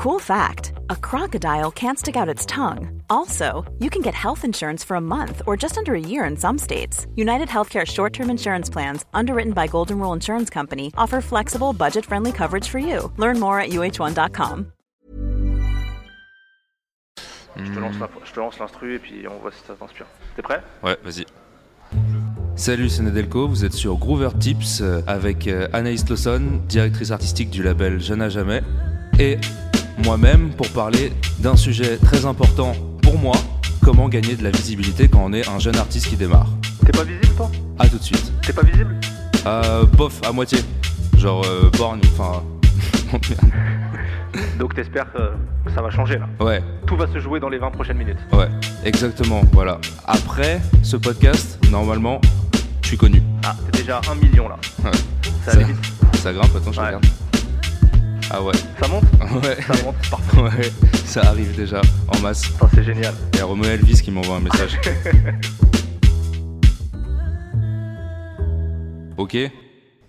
Cool fact a crocodile can't stick out its tongue. Also, you can get health insurance for a month or just under a year in some states. United Healthcare short term insurance plans, underwritten by Golden Rule Insurance Company, offer flexible, budget friendly coverage for you. Learn more at uh1.com. Je te lance je te lance l'instru et puis on voit si ça t'inspire. T'es prêt Ouais, vas-y. Salut, c'est Nedelko, vous êtes sur Groover Tips euh, avec euh, Anaïs Lawson, directrice artistique du label Jeune à Jamais, et moi-même pour parler d'un sujet très important pour moi, comment gagner de la visibilité quand on est un jeune artiste qui démarre. T'es pas visible toi? A tout de suite. T'es pas visible? Euh, bof, à moitié. Genre euh, borgne, enfin... Donc t'espères que ça va changer là. ouais, Tout va se jouer dans les 20 prochaines minutes. ouais, exactement, voilà. Après ce podcast, normalement, je suis connu. Ah, t'es déjà à 1 million là. Ouais. Ça Ça-. Ça grimpe, attends, je Ouais. regarde. Ah ouais, Ça monte ouais. Ça monte, parfait. Ouais, ça arrive déjà en masse. Ça c'est génial. Il y a Romain Elvis qui m'envoie un message. ok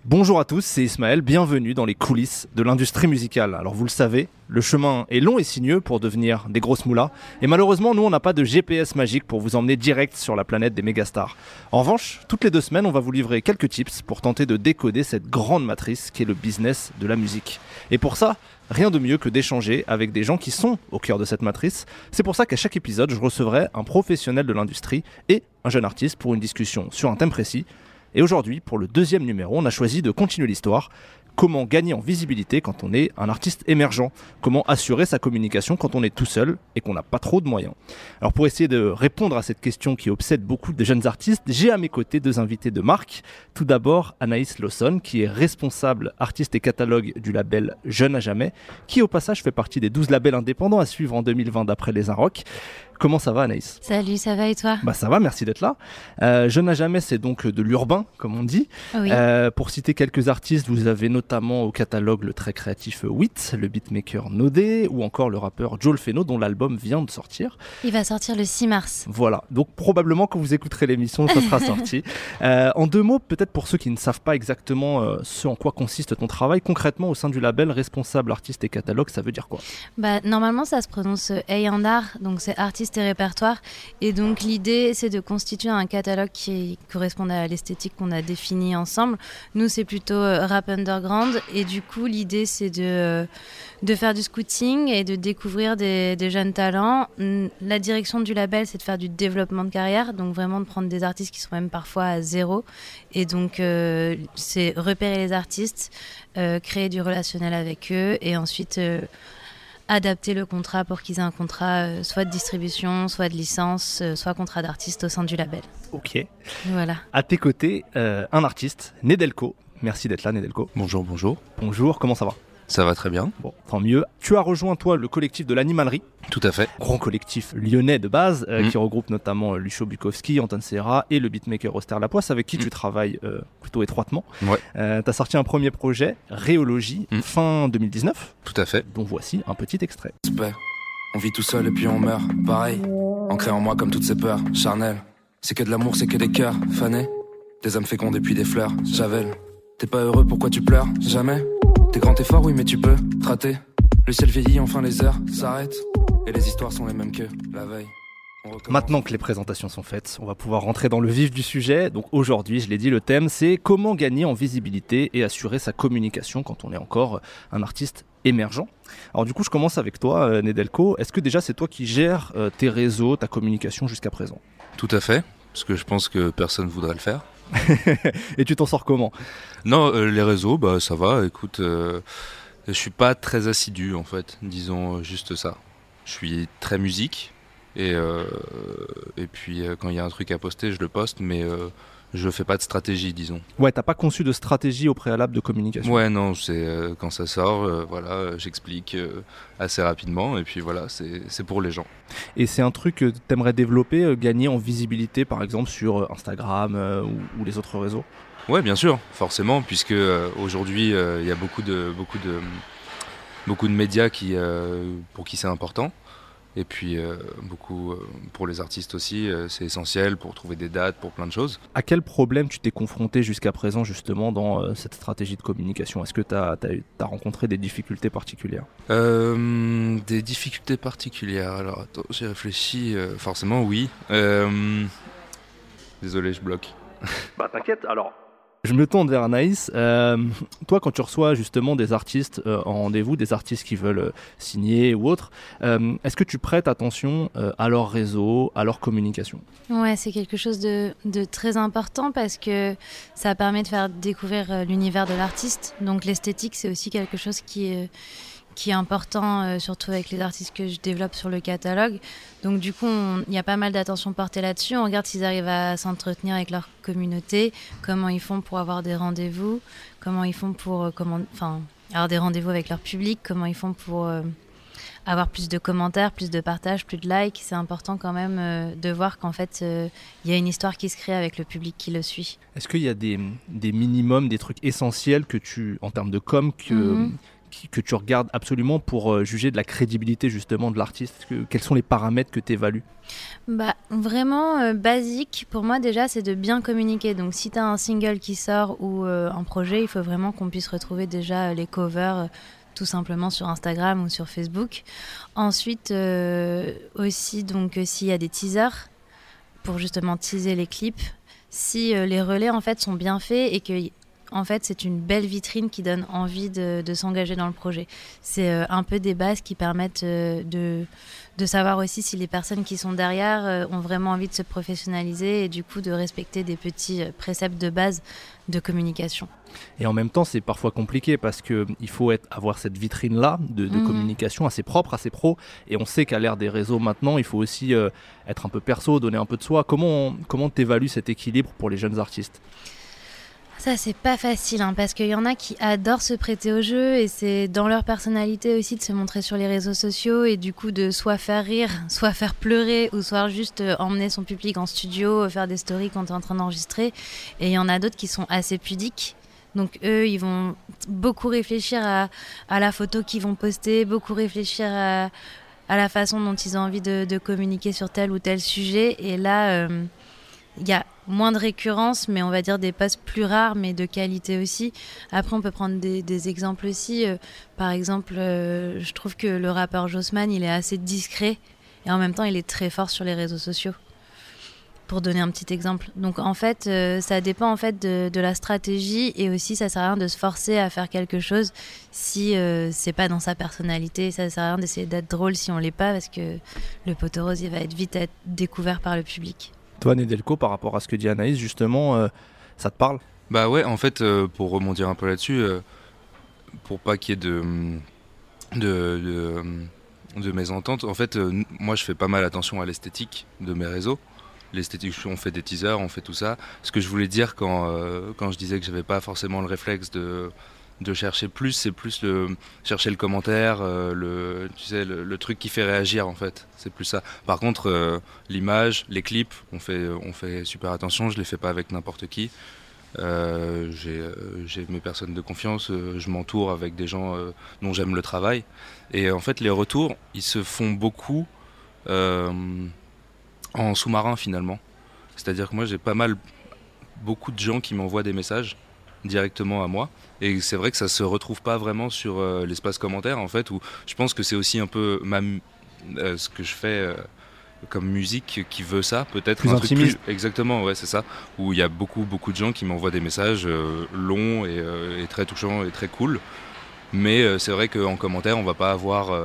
Bonjour à tous, c'est Ismaël, bienvenue dans les coulisses de l'industrie musicale. Alors vous le savez, le chemin est long et sinueux pour devenir des grosses moulas, et malheureusement nous on n'a pas de GPS magique pour vous emmener direct sur la planète des mégastars. En revanche, toutes les deux semaines on va vous livrer quelques tips pour tenter de décoder cette grande matrice qui est le business de la musique. Et pour ça, rien de mieux que d'échanger avec des gens qui sont au cœur de cette matrice. C'est pour ça qu'à chaque épisode je recevrai un professionnel de l'industrie et un jeune artiste pour une discussion sur un thème précis. Et aujourd'hui, pour le deuxième numéro, on a choisi de continuer l'histoire. Comment gagner en visibilité quand on est un artiste émergent? Comment assurer sa communication quand on est tout seul et qu'on n'a pas trop de moyens? Alors pour essayer de répondre à cette question qui obsède beaucoup de jeunes artistes, j'ai à mes côtés deux invités de marque. Tout d'abord Anaïs Lawson, qui est responsable artiste et catalogue du label Jeune à jamais, qui au passage fait partie des 12 labels indépendants à suivre en 2020 d'après les Inrocks. Comment ça va Anaïs Salut, ça va et toi bah ça va, merci d'être là. Euh, Jeune à jamais, c'est donc de l'urbain, comme on dit. Oui. Euh, pour citer quelques artistes, vous avez notamment au catalogue le très créatif Wit, le beatmaker Nodé, ou encore le rappeur Joel Feno, dont l'album vient de sortir. Il va sortir le 6 mars. Voilà, donc probablement quand vous écouterez l'émission, ça sera sorti. Euh, en deux mots, peut-être pour ceux qui ne savent pas exactement euh, ce en quoi consiste ton travail, concrètement au sein du label responsable artiste et catalogue, ça veut dire quoi? Bah, normalement, ça se prononce A&R, donc c'est artiste et répertoire. Et donc l'idée, c'est de constituer un catalogue qui correspond à l'esthétique qu'on a définie ensemble. Nous, c'est plutôt euh, rap underground. Et du coup, l'idée, c'est de, euh, de faire du scouting et de découvrir des, jeunes talents. La direction du label, c'est de faire du développement de carrière, donc vraiment de prendre des artistes qui sont même parfois à zéro. Et donc, euh, c'est repérer les artistes, créer du relationnel avec eux et ensuite adapter le contrat pour qu'ils aient un contrat euh, soit de distribution, soit de licence, euh, soit contrat d'artiste au sein du label. Ok. Voilà. À tes côtés, euh, un artiste, Nedelko. Merci d'être là, Nedelko. Bonjour, bonjour. Bonjour, comment ça va? Ça va très bien. Bon, tant mieux. Tu as rejoint, toi, le collectif de l'animalerie, Tout à fait. grand collectif lyonnais de base, euh, Mm. qui regroupe notamment euh, Lucho Bukowski, Anton Serra et le beatmaker Auster Lapoisse, avec qui Mm. tu travailles euh, plutôt étroitement. Ouais. tu as sorti un premier projet, Réologie, Mm. fin 2019, Tout à fait. dont voici un petit extrait. Respect. On vit tout seul et puis on meurt, pareil. Ancré en moi comme toutes ces peurs, charnelles. C'est que de l'amour, c'est que des cœurs, fanés. Des âmes fécondes et puis des fleurs, javel. T'es pas heureux, pourquoi tu pleures? Jamais. T'es grand et fort, oui, mais tu peux te rater. Le ciel vieillit, enfin les heures s'arrêtent. Et les histoires sont les mêmes que la veille. Maintenant que les présentations sont faites, on va pouvoir rentrer dans le vif du sujet. Donc aujourd'hui, je l'ai dit, le thème c'est comment gagner en visibilité et assurer sa communication quand on est encore un artiste émergent. Alors du coup, je commence avec toi, euh, Nedelko. Est-ce que déjà c'est toi qui gères euh, tes réseaux, ta communication jusqu'à présent? Tout à fait. Parce que je pense que personne voudrait le faire. Et tu t'en sors comment? Non, euh, les réseaux, bah ça va. Écoute, euh, je suis pas très assidu en fait. Disons euh, juste ça. Je suis très musique et euh, et puis quand il y a un truc à poster, je le poste, mais je fais pas de stratégie, disons. Ouais, t'as pas conçu de stratégie au préalable de communication. Ouais, non, c'est euh, quand ça sort, euh, voilà, euh, j'explique euh, assez rapidement et puis voilà, c'est pour les gens. Et c'est un truc que t'aimerais développer, gagner en visibilité par exemple sur Instagram ou, ou les autres réseaux? Ouais, bien sûr, forcément, puisque aujourd'hui il y a beaucoup de beaucoup de beaucoup de médias qui pour qui c'est important. Et puis euh, beaucoup euh, pour les artistes aussi, euh, c'est essentiel pour trouver des dates, pour plein de choses. À quel problème tu t'es confronté jusqu'à présent justement dans cette stratégie de communication? Est-ce que tu as, rencontré des difficultés particulières? Des difficultés particulières Alors attends, j'ai réfléchi. forcément oui. Désolé, je bloque. Bah t'inquiète, alors je me tourne vers Anaïs. Euh, toi, quand tu reçois justement des artistes euh, en rendez-vous, des artistes qui veulent euh, signer ou autre, est-ce que tu prêtes attention à leur réseau, à leur communication? Ouais, c'est quelque chose de, très important parce que ça permet de faire découvrir l'univers de l'artiste. Donc l'esthétique, c'est aussi quelque chose qui qui est important, euh, surtout avec les artistes que je développe sur le catalogue. Donc du coup, il y a pas mal d'attention portée là-dessus. On regarde s'ils arrivent à s'entretenir avec leur communauté, comment ils font pour avoir des rendez-vous, comment ils font pour euh, comment, enfin, avoir des rendez-vous avec leur public, comment ils font pour euh, avoir plus de commentaires, plus de partages, plus de likes. C'est important quand même de voir qu'en fait, il y a une histoire qui se crée avec le public qui le suit. Est-ce qu'il y a des, des minimums, des trucs essentiels que tu, en termes de com, que, que tu regardes absolument pour euh, juger de la crédibilité justement de l'artiste? Quels sont les paramètres que tu évalues bah, Vraiment euh, basique, pour moi déjà, c'est de bien communiquer. Donc si tu as un single qui sort ou euh, un projet, il faut vraiment qu'on puisse retrouver déjà les covers tout simplement sur Instagram ou sur Facebook. Ensuite, aussi, donc s'il y a des teasers pour justement teaser les clips, si les relais en fait sont bien faits et que en fait, c'est une belle vitrine qui donne envie de, s'engager dans le projet. C'est euh, un peu des bases qui permettent euh, de, de, savoir aussi si les personnes qui sont derrière euh, ont vraiment envie de se professionnaliser et du coup de respecter des petits préceptes de base de communication. Et en même temps, c'est parfois compliqué parce qu'il faut être, avoir cette vitrine-là de, mhm. communication assez propre, assez pro. Et on sait qu'à l'ère des réseaux maintenant, il faut aussi être un peu perso, donner un peu de soi. Comment comment t'évalues cet équilibre pour les jeunes artistes? Ça, c'est pas facile, hein, parce qu'il y en a qui adorent se prêter au jeu et c'est dans leur personnalité aussi de se montrer sur les réseaux sociaux et du coup de soit faire rire, soit faire pleurer ou soit juste euh, emmener son public en studio, faire des stories quand tu es en train d'enregistrer. Et il y en a d'autres qui sont assez pudiques. Donc eux, ils vont beaucoup réfléchir à, la photo qu'ils vont poster, beaucoup réfléchir à, la façon dont ils ont envie de, communiquer sur tel ou tel sujet. Et là, euh, il y a moins de récurrence, mais on va dire des posts plus rares, mais de qualité aussi. Après, on peut prendre des, exemples aussi. Euh, par exemple, euh, je trouve que le rappeur Jossman, il est assez discret et en même temps, il est très fort sur les réseaux sociaux. Pour donner un petit exemple. Donc en fait, euh, ça dépend en fait de, la stratégie et aussi ça sert à rien de se forcer à faire quelque chose si c'est pas dans sa personnalité. Ça sert à rien d'essayer d'être drôle si on l'est pas parce que le poteau rose il va être vite être découvert par le public. Toi, Nedelko, par rapport à ce que dit Anaïs, justement, euh, ça te parle? Bah ouais, en fait, euh, pour rebondir un peu là-dessus, euh, pour pas qu'il y ait de, de, de, mésentente, en fait, moi je fais pas mal attention à l'esthétique de mes réseaux. L'esthétique, on fait des teasers, on fait tout ça. Ce que je voulais dire quand, quand je disais que j'avais pas forcément le réflexe de de chercher plus, c'est plus le chercher le commentaire, euh, le truc qui fait réagir en fait. C'est plus ça. Par contre, euh, l'image, les clips, on fait super attention. Je les fais pas avec n'importe qui. Euh, j'ai mes personnes de confiance. je m'entoure avec des gens dont j'aime le travail. Et en fait, les retours, ils se font beaucoup en sous-marin finalement. C'est-à-dire que moi, j'ai pas mal beaucoup de gens qui m'envoient des messages directement à moi. Et c'est vrai que ça se retrouve pas vraiment sur euh, l'espace commentaire en fait, où je pense que c'est aussi un peu ma, euh, ce que je fais euh, comme musique qui veut ça, peut-être un truc plus exactement, ouais, c'est ça. Où il y a beaucoup beaucoup de gens qui m'envoient des messages longs et, très touchants et très cool. Mais c'est vrai qu'en commentaire, on va pas avoir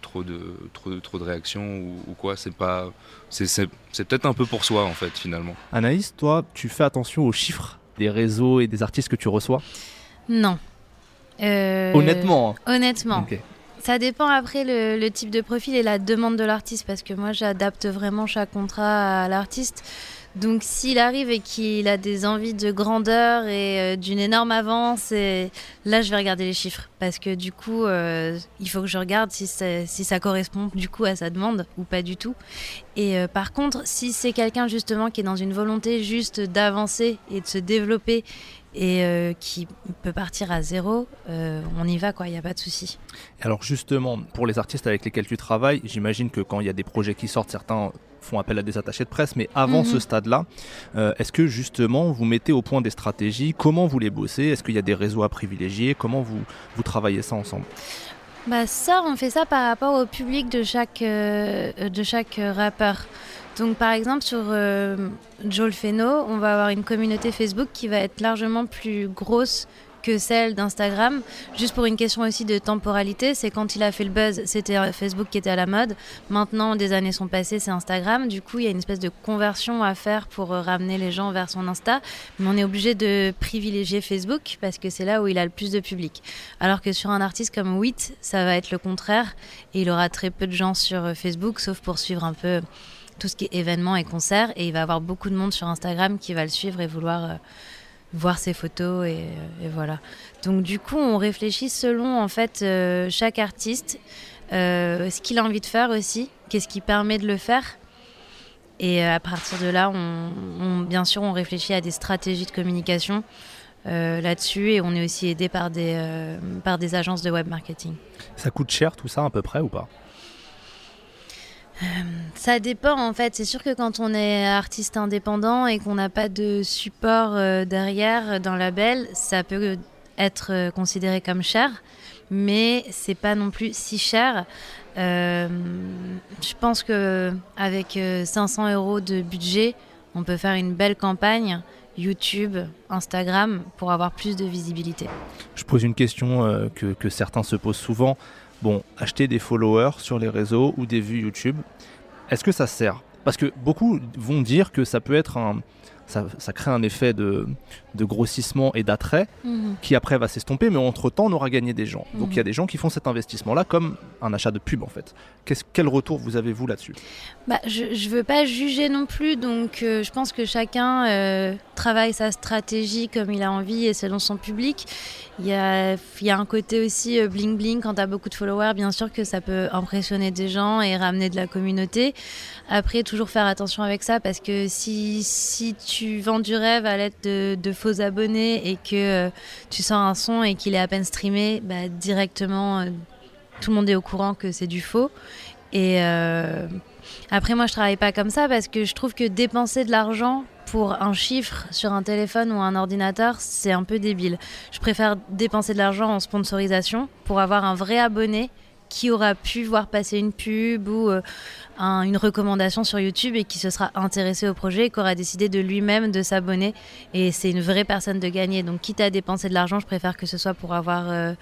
trop de trop, trop de réactions ou, ou quoi. C'est pas, c'est peut-être un peu pour soi en fait finalement. Anaïs, toi, tu fais attention aux chiffres? Des réseaux et des artistes que tu reçois Non. Euh, honnêtement. Hein. Honnêtement. Ça dépend après le, type de profil et la demande de l'artiste parce que moi j'adapte vraiment chaque contrat à l'artiste. Donc s'il arrive et qu'il a des envies de grandeur et euh, d'une énorme avance, là je vais regarder les chiffres parce que du coup euh, il faut que je regarde si ça, si ça correspond du coup à sa demande ou pas du tout. Et euh, par contre si c'est quelqu'un justement qui est dans une volonté juste d'avancer et de se développer et euh, qui peut partir à zéro, euh, on y va, quoi, il n'y a pas de souci. Alors justement, pour les artistes avec lesquels tu travailles, j'imagine que quand il y a des projets qui sortent, certains font appel à des attachés de presse, mais avant Mhm. ce stade-là, euh, est-ce que justement vous mettez au point des stratégies? Comment vous les bossez? Est-ce qu'il y a des réseaux à privilégier? Comment vous, vous travaillez ça ensemble? Bah ça, on fait ça par rapport au public de chaque, de chaque rappeur. Donc par exemple sur euh, Joel Feno, on va avoir une communauté Facebook qui va être largement plus grosse que celle d'Instagram, juste pour une question aussi de temporalité, c'est quand il a fait le buzz, c'était euh, Facebook qui était à la mode. Maintenant, des années sont passées, c'est Instagram. Du coup, il y a une espèce de conversion à faire pour euh, ramener les gens vers son Insta. Mais on est obligé de privilégier Facebook parce que c'est là où il a le plus de public. Alors que sur un artiste comme Wit, ça va être le contraire et il aura très peu de gens sur euh, Facebook, sauf pour suivre un peu tout ce qui est événements et concerts. Et il va avoir beaucoup de monde sur Instagram qui va le suivre et vouloir euh, voir ses photos et, euh, et voilà. Donc du coup, on réfléchit selon en fait euh, chaque artiste, ce qu'il a envie de faire aussi, qu'est-ce qui permet de le faire. Et à partir de là, bien sûr, on réfléchit à des stratégies de communication là-dessus et on est aussi aidé par des, par des agences de web marketing. Ça coûte cher tout ça à peu près ou pas? Ça dépend en fait. C'est sûr que quand on est artiste indépendant et qu'on n'a pas de support euh, derrière d'un label, ça peut être euh, considéré comme cher, mais c'est pas non plus si cher. Euh, je pense que avec euh, 500 euros de budget, on peut faire une belle campagne YouTube, Instagram pour avoir plus de visibilité. Je pose une question euh, que, que certains se posent souvent. Bon, acheter des followers sur les réseaux ou des vues YouTube, est-ce que ça sert? Parce que beaucoup vont dire que ça peut être un. Ça, crée un effet de, de grossissement et d'attrait qui après va s'estomper, mais entre-temps on aura gagné des gens. Donc Mhm. il y a des gens qui font cet investissement-là comme un achat de pub en fait. Quel retour vous avez vous là-dessus? Bah, je ne veux pas juger non plus, donc euh, je pense que chacun euh, travaille sa stratégie comme il a envie et selon son public. Il y a, y a un côté aussi euh, bling bling quand tu as beaucoup de followers, bien sûr que ça peut impressionner des gens et ramener de la communauté. Après, toujours faire attention avec ça parce que si, si tu vends du rêve à l'aide de, de faux abonnés et que euh, tu sors un son et qu'il est à peine streamé, bah, directement euh, tout le monde est au courant que c'est du faux. Et euh, après, moi, je travaille pas comme ça parce que je trouve que dépenser de l'argent pour un chiffre sur un téléphone ou un ordinateur, c'est un peu débile. Je préfère dépenser de l'argent en sponsorisation pour avoir un vrai abonné qui aura pu voir passer une pub ou euh, un- une recommandation sur YouTube et qui se sera intéressé au projet et qui aura décidé de lui-même de s'abonner. Et c'est une vraie personne de gagner. Donc, quitte à dépenser de l'argent, je préfère que ce soit pour avoir euh,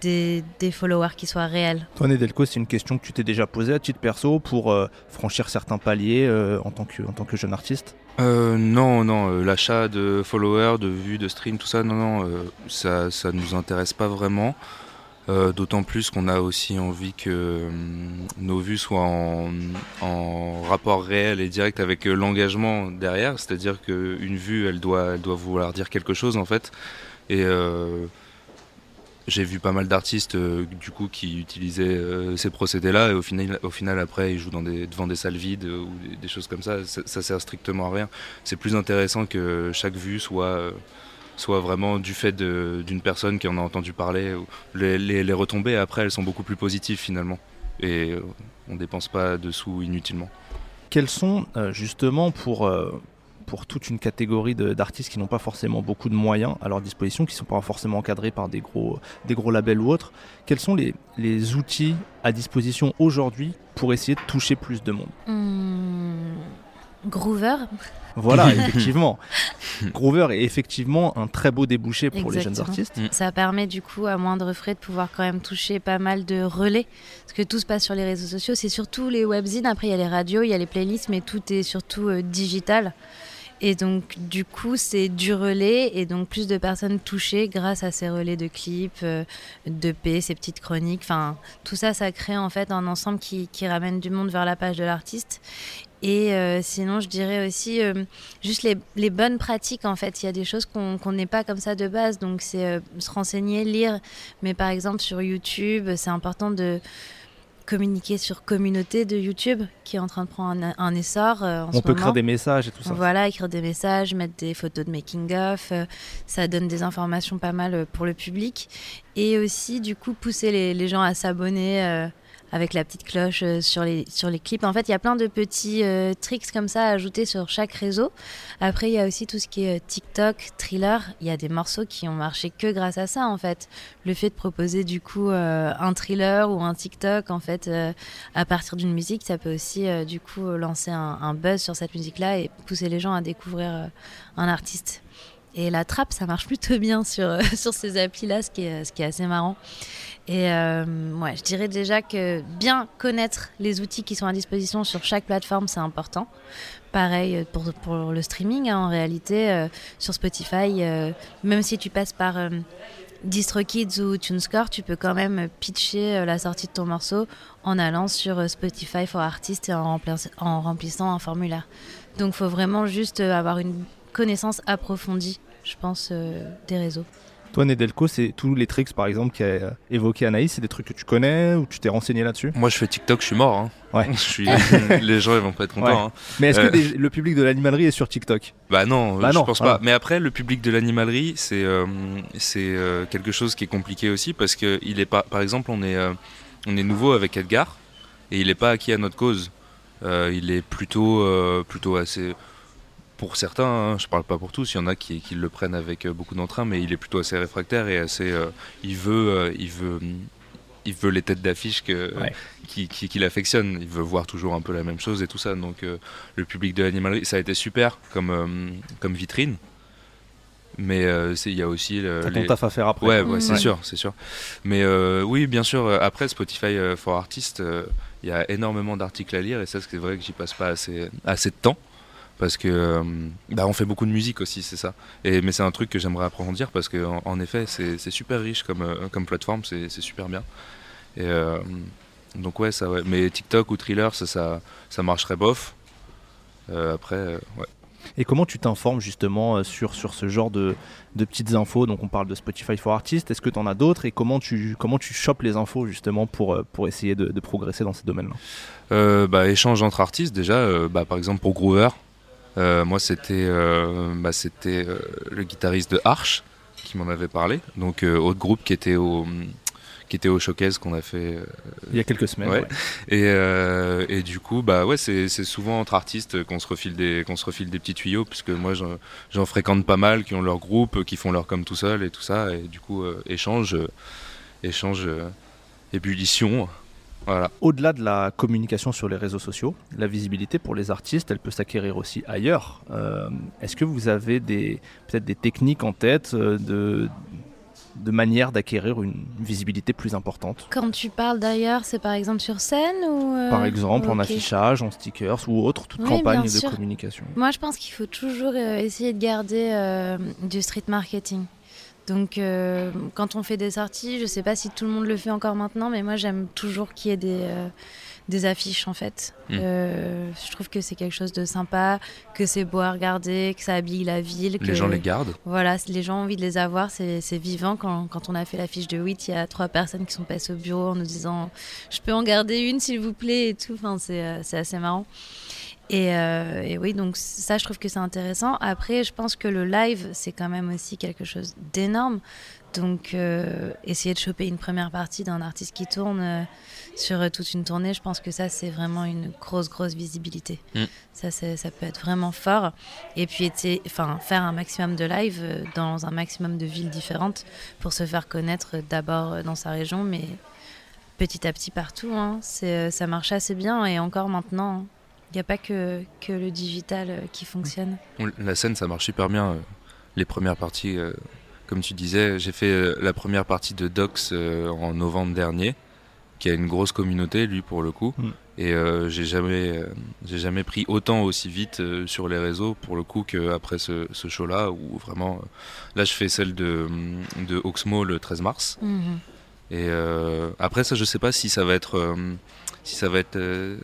des, des followers qui soient réels. Toi Nedelko, c'est une question que tu t'es déjà posée à titre perso pour euh, franchir certains paliers euh, en, tant que, en tant que jeune artiste? Euh, non, non, euh, l'achat de followers, de vues, de streams, tout ça, non, non, euh, ça, ça nous intéresse pas vraiment. Euh, D'autant plus qu'on a aussi envie que hum, nos vues soient en, rapport réel et direct avec euh, l'engagement derrière. C'est-à-dire qu'une vue, elle doit, vouloir dire quelque chose en fait. Et euh, j'ai vu pas mal d'artistes euh, qui utilisaient euh, ces procédés-là et au final, après ils jouent devant des salles vides euh, ou des, choses comme ça. ça. Ça sert strictement à rien. C'est plus intéressant que chaque vue soit euh, soit vraiment du fait d'une personne qui en a entendu parler. ou- Les, les, les retombées après elles sont beaucoup plus positives finalement et euh, on dépense pas de sous inutilement. Quels sont euh, justement pour, euh, pour toute une catégorie de- d'artistes qui n'ont pas forcément beaucoup de moyens à leur disposition, qui ne sont pas forcément encadrés par des gros, des gros labels ou autres, quels sont les, les outils à disposition aujourd'hui pour essayer de toucher plus de monde? Hmm, Groover, Voilà, effectivement. Groover est effectivement un très beau débouché pour les jeunes artistes. ça permet du coup à moindre frais de pouvoir quand même toucher pas mal de relais. Parce que tout se passe sur les réseaux sociaux, c'est surtout les webzines, après il y a les radios, il y a les playlists, mais tout est surtout euh, digital. Et donc du coup c'est du relais et donc plus de personnes touchées grâce à ces relais de clips, euh, de P, ces petites chroniques. Enfin tout ça, ça crée en fait un ensemble qui, qui ramène du monde vers la page de l'artiste. Et euh, sinon, je dirais aussi euh, juste les, les bonnes pratiques. En fait, il y a des choses qu'on n'est pas comme ça de base. Donc, c'est euh, se renseigner, lire. Mais par exemple, sur YouTube, c'est important de communiquer sur communauté de YouTube qui est en train de prendre un, un essor euh, en On ce peut moment. écrire des messages et tout ça. Voilà, écrire des messages, mettre des photos de making-of, euh, ça donne des informations pas mal euh, pour le public. Et aussi, du coup, pousser les, les gens à s'abonner avec la petite cloche euh, sur, les, sur les clips. En fait, il y a plein de petits euh, tricks comme ça à ajouter sur chaque réseau. Après, il y a aussi tout ce qui est euh, TikTok, thriller. Il y a des morceaux qui ont marché que grâce à ça, en fait. Le fait de proposer, du coup, un thriller ou un TikTok, en fait, à partir d'une musique, ça peut aussi, du coup, lancer un, buzz sur cette musique-là et pousser les gens à découvrir un artiste. Et la trappe, ça marche plutôt bien sur, euh, sur ces applis-là, ce, qui est- ce qui est assez marrant. Et euh, ouais, je dirais déjà que bien connaître les outils qui sont à disposition sur chaque plateforme, c'est important. Pareil euh, pour, pour le streaming, hein, en réalité, sur Spotify, même si tu passes par DistroKids ou TuneScore, tu peux quand même pitcher la sortie de ton morceau en allant sur Spotify for Artists et en, en remplissant un formulaire. Donc il faut vraiment juste avoir une connaissance approfondie, je pense, euh, des réseaux. Toi, Nedelko, c'est tous les tricks, par exemple, qu'a euh, évoqué Anaïs, c'est des trucs que tu connais ou tu t'es renseigné là-dessus? Moi, je fais TikTok, je suis mort. hein. Ouais. Je suis... les gens, ils vont pas être contents. Ouais. hein. Mais est-ce Euh. que des- le public de l'animalerie est sur TikTok? Bah non, Bah je non, pense voilà. pas. Mais après, le public de l'animalerie, c'est euh, c'est euh, quelque chose qui est compliqué aussi parce que il est pas. Par exemple, on est euh, on est nouveau avec Edgar et il est pas acquis à notre cause. Euh, il est plutôt euh, plutôt assez. Pour certains, hein, je parle pas pour tous, il y en a qui, qui le prennent avec euh, beaucoup d'entrain, mais il est plutôt assez réfractaire et assez. euh, il veut, euh, il veut, il veut les têtes d'affiche que Ouais. qui, qui, qui l'affectionne. Il veut voir toujours un peu la même chose et tout ça. Donc euh, le public de l'animalerie, ça a été super comme, euh, comme vitrine. Mais euh, il y a aussi euh, T'as ton les- taf à faire après. Ouais, ouais, c'est Ouais. sûr, c'est sûr. Mais euh, oui, bien sûr, après Spotify for Artists, euh, il y a énormément d'articles à lire et ça, c'est vrai que j'y passe pas assez, assez de temps. Parce que euh, bah, on fait beaucoup de musique aussi, c'est ça. Et, mais c'est un truc que j'aimerais approfondir parce que en, en effet, c'est super riche comme, euh, comme plateforme, c'est super bien. Et euh, donc ouais, ça ouais. Mais TikTok ou Thriller, ça, ça, ça marcherait bof. Euh, après, euh, ouais. Et comment tu t'informes justement sur, sur ce genre de, de petites infos? Donc on parle de Spotify for Artists, est-ce que tu en as d'autres? Et comment tu, comment tu chopes les infos justement pour, pour essayer de, de progresser dans ces domaines-là? Euh, bah, échange entre artistes déjà euh, bah, par exemple pour Groover moi c'était euh, bah, c'était euh, le guitariste de Arch qui m'en avait parlé donc euh, autre groupe qui était au qui était au showcase qu'on a fait euh, Il y a quelques semaines. Ouais. ouais. et, euh, et du coup bah ouais c'est souvent entre artistes qu'on se refile des qu'on se refile des petits tuyaux puisque moi j'en fréquente pas mal qui ont leur groupe qui font leur com tout seul et tout ça et du coup euh, échange euh, échange euh, ébullition voilà Au-delà de la communication sur les réseaux sociaux, la visibilité pour les artistes, elle peut s'acquérir aussi ailleurs. Euh, Est-ce que vous avez peut-être des techniques en tête euh, de, de manière d'acquérir une visibilité plus importante? Quand tu parles d'ailleurs, c'est par exemple sur scène ou euh, Par exemple, en affichage, en stickers ou autre, toute Oui, campagne de communication. Moi, je pense qu'il faut toujours essayer de garder euh, du street marketing. Donc, euh, quand on fait des sorties, je sais pas si tout le monde le fait encore maintenant, mais moi, j'aime toujours qu'il y ait des, euh, des affiches, en fait. Mm. Euh, je trouve que c'est quelque chose de sympa, que c'est beau à regarder, que ça habille la ville. que- les gens les gardent Voilà, les gens ont envie de les avoir, c'est vivant. Quand, quand on a fait l'affiche de 8, il y a trois personnes qui sont passées au bureau en nous disant Je peux en garder une, s'il vous plaît, et tout. Enfin, c'est assez marrant. Et, euh, et oui, donc ça, je trouve que c'est intéressant. Après, je pense que le live, c'est quand même aussi quelque chose d'énorme. Donc, euh, essayer de choper une première partie d'un artiste qui tourne euh, sur toute une tournée, je pense que ça, c'est vraiment une grosse, grosse visibilité. Mm. Ça, ça peut être vraiment fort. Et puis, faire un maximum de live dans un maximum de villes différentes pour se faire connaître d'abord dans sa région, mais petit à petit partout. hein. Ça marche assez bien et encore maintenant. hein. Il n'y a pas que, que le digital euh, qui fonctionne. On- La scène, ça marche super bien. euh, Les premières parties, euh, comme tu disais, j'ai fait la première partie de Docs en novembre dernier, qui a une grosse communauté, lui, pour le coup. Mm. Et euh, j'ai jamais, euh, j'ai jamais pris autant aussi vite euh, sur les réseaux, pour le coup, qu'après ce, ce show-là, où vraiment. euh, là, je fais celle de, de Oxmo le 13 mars. Mhm. Et euh, après ça, je sais pas si ça va être, euh, si ça va être euh,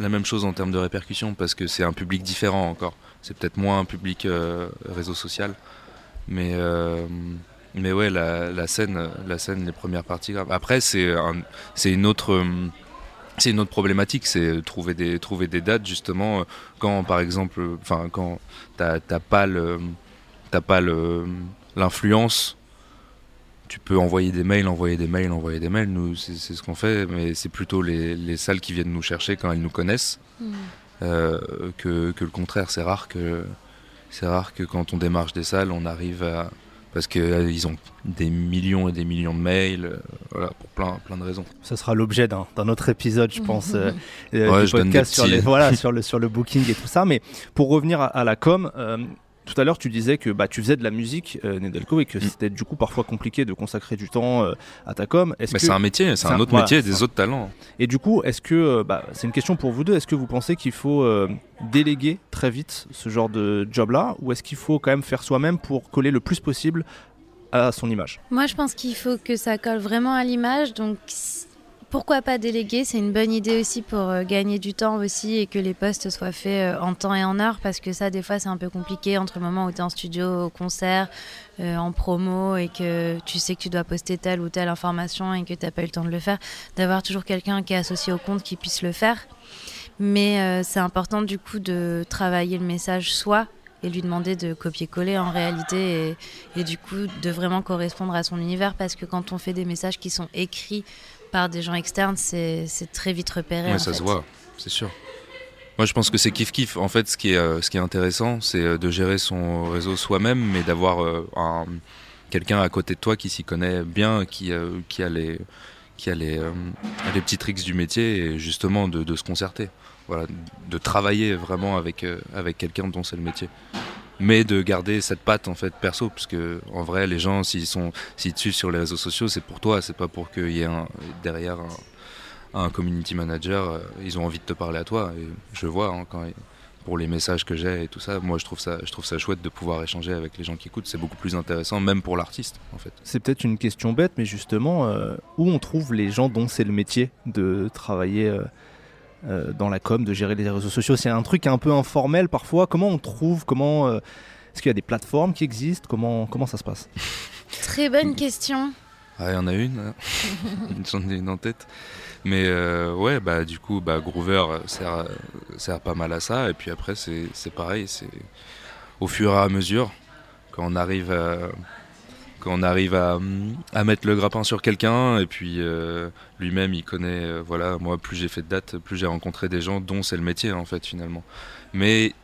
la même chose en termes de répercussions, parce que c'est un public différent encore. C'est peut-être moins un public euh, réseau social, mais euh, mais ouais, la, scène, la scène, les premières parties. Après, c'est un- c'est une autre, euh, une autre problématique, c'est trouver des, trouver des dates justement quand par exemple, quand t'as pas l'influence, tu peux envoyer des mails, envoyer des mails, envoyer des mails. Nous, c'est ce qu'on fait, mais c'est plutôt les, les, salles qui viennent nous chercher quand elles nous connaissent hmm. euh, que, que, le contraire. C'est rare que c'est rare que quand on démarche des salles, on arrive à parce qu'ils euh, ont des millions et des millions de mails, euh, voilà, pour plein, plein de raisons. Ce sera l'objet d'un autre épisode, je pense, euh, du podcast sur, les, voilà, sur, le, sur le booking et tout ça. Mais pour revenir à, la com, tout à l'heure, tu disais que bah, tu faisais de la musique, Nedelko, et que mm. c'était du coup parfois compliqué de consacrer du temps à ta com. Mais c'est un métier, c'est un, autre métier, des autres talents. Et du coup, est-ce que, bah, c'est une question pour vous deux, est-ce que vous pensez qu'il faut déléguer très vite ce genre de job-là ou est-ce qu'il faut quand même faire soi-même pour coller le plus possible à son image? Moi, je pense qu'il faut que ça colle vraiment à l'image. Donc, pourquoi pas déléguer? C'est une bonne idée aussi pour euh, gagner du temps aussi et que les postes soient faits euh, en temps et en heure parce que ça, des fois, c'est un peu compliqué entre le moment où tu es en studio, au concert, euh, en promo et que tu sais que tu dois poster telle ou telle information et que tu n'as pas eu le temps de le faire, d'avoir toujours quelqu'un qui est associé au compte qui puisse le faire. Mais c'est important du coup de travailler le message soi et lui demander de copier-coller en réalité et, du coup de vraiment correspondre à son univers parce que quand on fait des messages qui sont écrits par des gens externes, c'est très vite repéré. Oui, ça se voit, c'est sûr. Moi, je pense que c'est kiff-kiff. En fait, ce qui est, euh, ce qui est intéressant, c'est euh, de gérer son réseau soi-même, mais d'avoir quelqu'un à côté de toi qui s'y connaît bien, qui, qui a les qui a les, les petits tricks du métier et justement de, se concerter voilà, de travailler vraiment avec, euh, avec quelqu'un dont c'est le métier. Mais de garder cette patte en fait perso, parce que en vrai, les gens s'ils te suivent sur les réseaux sociaux, c'est pour toi, c'est pas pour qu'il y ait derrière un, community manager, euh, ils ont envie de te parler à toi. Et je vois hein, quand pour les messages que j'ai et tout ça, moi je trouve ça, je trouve ça chouette de pouvoir échanger avec les gens qui écoutent. C'est beaucoup plus intéressant, même pour l'artiste en fait. C'est peut-être une question bête, mais justement, euh, où on trouve les gens dont c'est le métier de travailler euh, dans la com, de gérer les réseaux sociaux? C'est un truc un peu informel parfois. Comment on trouve Comment euh, Est-ce qu'il y a des plateformes qui existent? Comment comment ça se passe? Très bonne question. Ah, il y en a une. Hein. J'en ai une en tête. Mais euh, ouais, bah du coup, bah, Groover sert, sert pas mal à ça. Et puis après, c'est pareil. C'est au fur et à mesure quand on arrive à quand on arrive à, mettre le grappin sur quelqu'un et puis euh, lui-même il connaît euh, voilà moi plus j'ai fait de dates plus j'ai rencontré des gens dont c'est le métier en fait finalement mais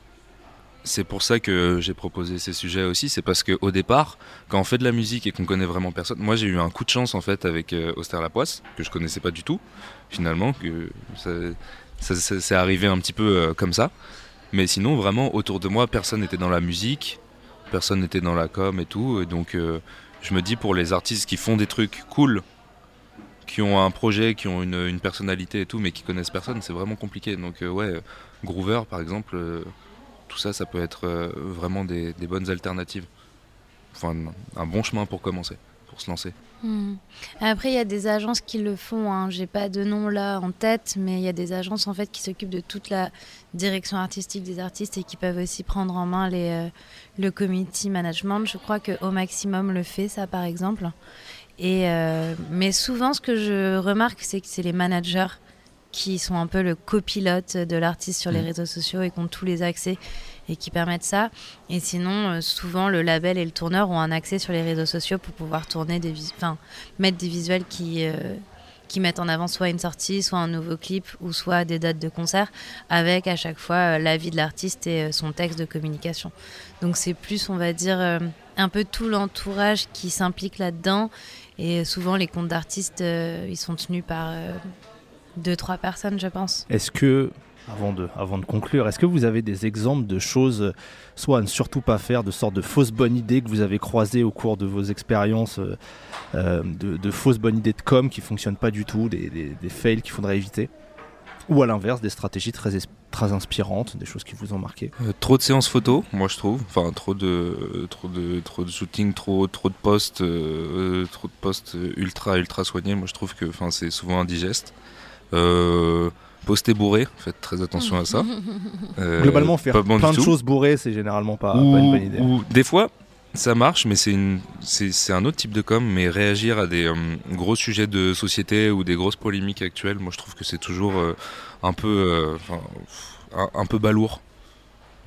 c'est pour ça que j'ai proposé ces sujets aussi c'est parce qu'au départ quand on fait de la musique et qu'on connaît vraiment personne moi j'ai eu un coup de chance en fait avec euh, Auster Lapoisse que je connaissais pas du tout. Finalement que ça, c'est arrivé un petit peu comme ça. Mais sinon vraiment autour de moi personne n'était dans la musique personne n'était dans la com et tout. Et donc je me dis pour les artistes qui font des trucs cool, qui ont un projet, qui ont une, personnalité et tout, mais qui connaissent personne, c'est vraiment compliqué. Donc euh, ouais, Groover par exemple, euh, tout ça, ça peut être euh, vraiment des, bonnes alternatives. Enfin, un bon chemin pour commencer, pour se lancer. Hmm. Après, il y a des agences qui le font. Hein. J'ai pas de nom là en tête, mais il y a des agences en fait qui s'occupent de toute la direction artistique des artistes et qui peuvent aussi prendre en main les, euh, le community management. Je crois que au maximum le fait ça par exemple. Et euh, mais souvent, ce que je remarque, c'est que c'est les managers qui sont un peu le copilote de l'artiste sur les hmm. réseaux sociaux et qui ont tous les accès et qui permettent ça. Et sinon, euh, souvent, le label et le tourneur ont un accès sur les réseaux sociaux pour pouvoir tourner des enfin, mettre des visuels qui, euh, qui mettent en avant soit une sortie, soit un nouveau clip, ou soit des dates de concert, avec à chaque fois euh, l'avis de l'artiste et son texte de communication. Donc c'est plus, on va dire, un peu tout l'entourage qui s'implique là-dedans. Et souvent, les comptes d'artistes, ils sont tenus par deux, trois personnes, je pense. Est-ce que avant de, avant de conclure, est-ce que vous avez des exemples de choses, soit à ne surtout pas faire, de sortes de fausses bonnes idées que vous avez croisées au cours de vos expériences, euh, euh, de, fausses bonnes idées de com qui fonctionnent pas du tout, des, des, fails qu'il faudrait éviter? Ou à l'inverse, des stratégies très, très inspirantes, des choses qui vous ont marqué? Euh, Trop de séances photos, moi je trouve. Enfin, trop de, trop de, trop de shooting, trop, trop de posts, trop de posts ultra, ultra soignés. Moi je trouve que c'est souvent indigeste. Euh, Poster bourré, faites très attention à ça. Euh, Globalement, faire plein de choses bourrées, c'est généralement pas, une bonne idée. des fois, Ça marche, mais c'est un autre type de com. Mais réagir à des euh, gros sujets de société ou des grosses polémiques actuelles, moi je trouve que c'est toujours euh, un peu, euh, un, un peu balourd.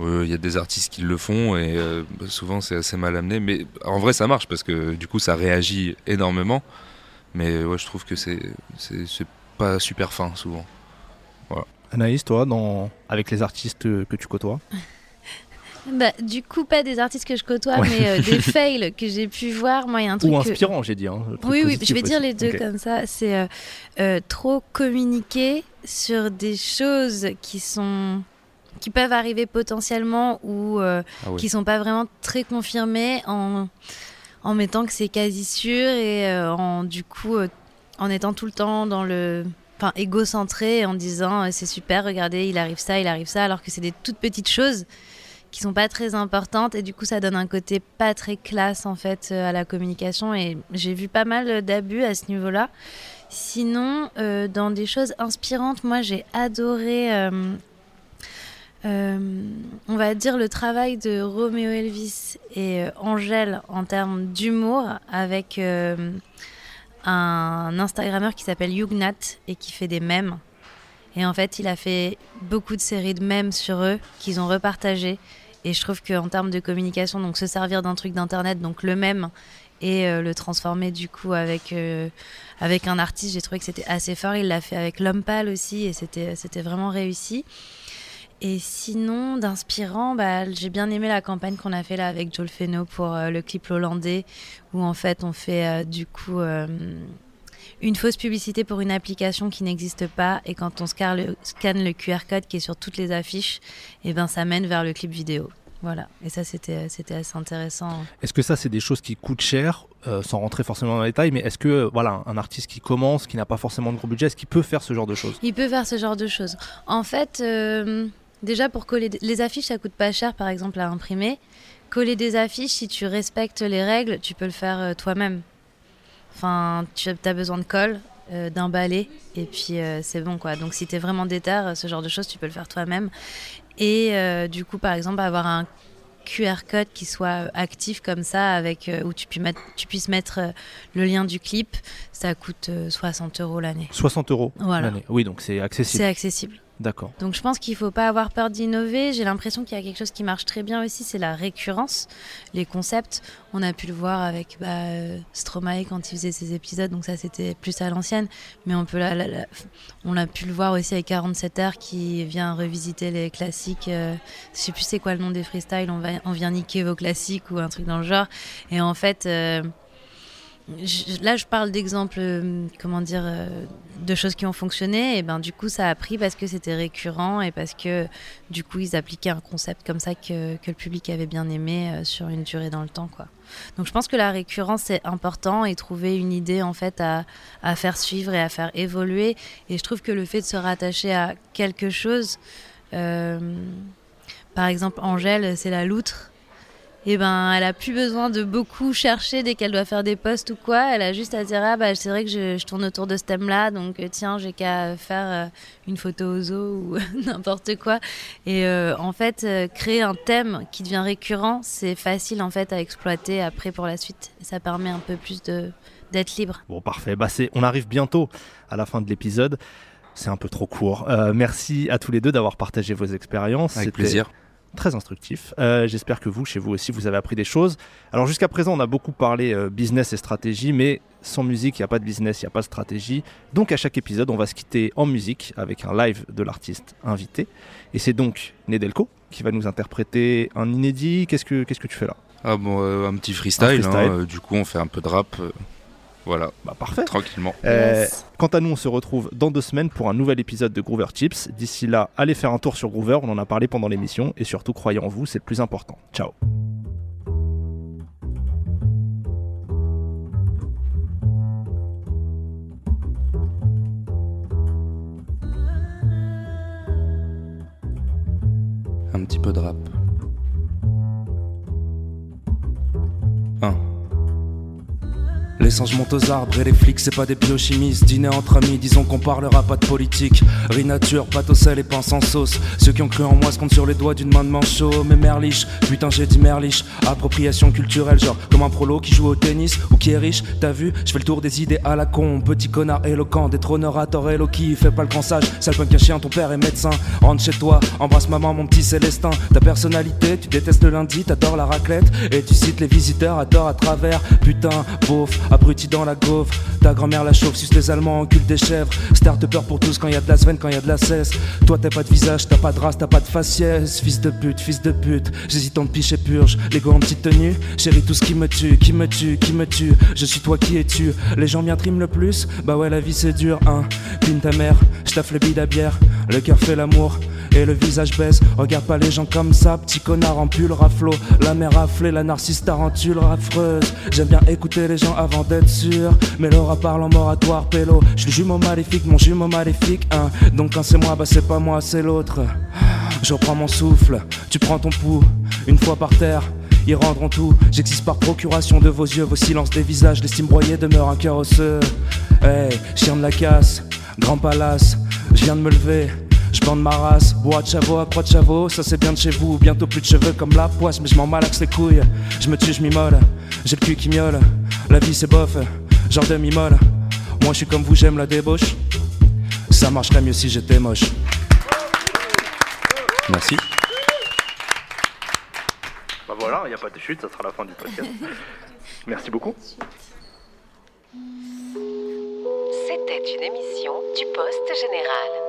Il y a des artistes qui le font et euh, bah, souvent c'est assez mal amené. Mais en vrai, ça marche parce que du coup, ça réagit énormément. Mais ouais, je trouve que c'est pas super fin souvent. Anaïs, toi, dans... avec les artistes que tu côtoies Bah, du coup, pas des artistes que je côtoie, Ouais. mais euh, des fails que j'ai pu voir. Moi, il y a un truc. Ou que- inspirant, j'ai dit. hein, Oui, oui, je vais dire les deux comme ça. C'est euh, euh, trop communiquer sur des choses qui sont qui peuvent arriver potentiellement ou euh, Ah ouais. qui sont pas vraiment très confirmées en en mettant que c'est quasi sûr et euh, en du coup euh, en étant tout le temps dans le enfin égocentré en disant euh, c'est super regardez il arrive ça il arrive ça alors que c'est des toutes petites choses qui sont pas très importantes et du coup ça donne un côté pas très classe en fait euh, à la communication et j'ai vu pas mal d'abus à ce niveau-là. Sinon, euh, dans des choses inspirantes, moi j'ai adoré, on va dire, le travail de Roméo Elvis et Angèle en termes d'humour avec un Instagrammeur qui s'appelle Yugnat et qui fait des mèmes. Et en fait, il a fait beaucoup de séries de mèmes sur eux qu'ils ont repartagés. Et je trouve qu'en termes de communication, donc se servir d'un truc d'internet, donc le même, et euh, le transformer du coup avec, euh, avec un artiste, j'ai trouvé que c'était assez fort. Il l'a fait avec L'Homme Pâle aussi, et c'était vraiment réussi. Et sinon, d'inspirant, bah, j'ai bien aimé la campagne qu'on a fait là avec Joel Feno pour euh, le clip hollandais, où en fait on fait euh, du coup euh, une fausse publicité pour une application qui n'existe pas, et quand on scanne le, scanne le QR code qui est sur toutes les affiches, et ben ça mène vers le clip vidéo. Voilà, et ça c'était assez intéressant. Est-ce que ça, c'est des choses qui coûtent cher, euh, sans rentrer forcément dans les détails, mais est-ce que euh, voilà, un artiste qui commence, qui n'a pas forcément de gros budget, est-ce qu'il peut faire ce genre de choses? Il peut faire ce genre de choses. En fait, euh, déjà pour coller les affiches, ça coûte pas cher, par exemple, à imprimer. Coller des affiches, si tu respectes les règles, tu peux le faire euh, toi-même. Enfin, tu as besoin de colle, euh, d'un balai, et puis euh, c'est bon, quoi. Donc, si tu es vraiment déter, ce genre de choses, tu peux le faire toi-même. Et euh, du coup, par exemple, avoir un QR code qui soit euh, actif comme ça, avec, euh, où tu, puis mettre- tu puisses mettre euh, le lien du clip, ça coûte euh, 60 euros l'année. 60 euros Voilà. l'année. Oui, donc c'est accessible. C'est accessible. D'accord. Donc je pense qu'il faut pas avoir peur d'innover. J'ai l'impression qu'il y a quelque chose qui marche très bien aussi, c'est la récurrence, les concepts. On a pu le voir avec bah, euh, Stromae quand il faisait ses épisodes, donc ça c'était plus à l'ancienne. Mais on la- a pu le voir aussi avec 47 heures qui vient revisiter les classiques. euh, je sais plus c'est quoi le nom des freestyles. On vient niquer vos classiques ou un truc dans le genre. Et en fait. euh, là, je parle d'exemples, euh, comment dire, euh, de choses qui ont fonctionné. Et ben, du coup, ça a pris parce que c'était récurrent et parce que, du coup, ils appliquaient un concept comme ça que, le public avait bien aimé euh, sur une durée dans le temps. Donc, je pense que la récurrence c'est important et trouver une idée en fait à, faire suivre et à faire évoluer. Et je trouve que le fait de se rattacher à quelque chose, par exemple, Angèle, c'est la loutre et ben elle a plus besoin de beaucoup chercher dès qu'elle doit faire des posts ou quoi. Elle a juste à dire ah bah c'est vrai que je, je tourne autour de ce thème-là, donc euh, tiens j'ai qu'à faire euh, une photo au zoo ou n'importe quoi. Et euh, en fait créer un thème qui devient récurrent, c'est facile en fait à exploiter après pour la suite. Ça permet un peu plus de d'être libre. Bon, parfait. Bah, c'est... On arrive bientôt à la fin de l'épisode. C'est un peu trop court. Euh, merci à tous les deux d'avoir partagé vos expériences. Avec C'était plaisir. Très instructif. Euh, J'espère que vous, chez vous aussi, vous avez appris des choses. Alors jusqu'à présent, on a beaucoup parlé euh, business et stratégie, mais sans musique, il n'y a pas de business, il n'y a pas de stratégie. Donc à chaque épisode, on va se quitter en musique avec un live de l'artiste invité. Et c'est donc Nedelko qui va nous interpréter un inédit. Qu'est-ce que, qu'est-ce que tu fais là? Ah bon, euh, un petit freestyle. Un freestyle. hein, du coup, on fait un peu de rap. Voilà, Bah parfait. tranquillement. Euh, Yes. quant à nous, on se retrouve dans deux semaines pour un nouvel épisode de Groover Tips. D'ici là, allez faire un tour sur Groover, on en a parlé pendant l'émission, et surtout, croyez en vous, c'est le plus important. Ciao Un petit peu de rap. Les singes montent aux arbres et les flics, c'est pas des biochimistes. Dîner entre amis, disons qu'on parlera pas de politique. Riz nature, pâte au sel et pain sans sauce. Ceux qui ont cru en moi se comptent sur les doigts d'une main de manchot. Mais merliche, putain j'ai dit merliche. Appropriation culturelle, genre comme un prolo qui joue au tennis ou qui est riche. T'as vu, je fais le tour des idées à la con. Petit connard éloquent, détrôneur à tort qui fait pas le grand sage. Sale punk un chien, ton père est médecin. Rentre chez toi, embrasse maman, mon petit Célestin. Ta personnalité, tu détestes le lundi, t'adores la raclette. Et tu cites les visiteurs à tort à travers. Putain, beauf, abruti dans la gaufre. Ta grand-mère la chauffe, suce les Allemands, encule des chèvres. Start peur pour tous quand y a de la semaine, quand y a de la cesse. Toi t'as pas de visage, t'as pas de race, t'as pas de faciès. Fils de pute, fils de pute. J'hésite en piche et purge. Les gars en petite tenue, chérie, tout ce qui me tue, qui me tue, qui me tue. Je suis toi qui es-tu. Les gens bien triment le plus. Bah ouais, la vie c'est dur, hein. Pine ta mère, j'taffe le bide à bière. Le cœur fait l'amour et le visage baisse. Regarde pas les gens comme ça, petit connard en pull raflo. La mer raflée, la narcisse tarentule affreuse. J'aime bien écouter les gens avant d'être sûr. Mais Laura parle en moratoire, pélo. Je suis jumeau maléfique, mon jumeau maléfique, hein. Donc quand c'est moi, bah c'est pas moi, c'est l'autre. Je reprends mon souffle, tu prends ton pouls, une fois par terre. Ils rendront tout, j'existe par procuration de vos yeux, vos silences des visages, l'estime broyée demeure un cœur osseux. Hey, chien de la casse, grand palace, je viens de me lever, bande ma race, bois de chavot à croix de chavot, ça c'est bien de chez vous. Bientôt plus de cheveux comme la poisse, mais je m'en malaxe les couilles. Je me tue, je m'immole, j'ai le cul qui miaule. La vie c'est bof, genre de m'immole. Moi je suis comme vous, j'aime la débauche. Ça marcherait mieux si j'étais moche. Merci. Bah voilà, il n'y a pas de chute, ça sera la fin du podcast. Merci beaucoup. C'était une émission du Poste Général.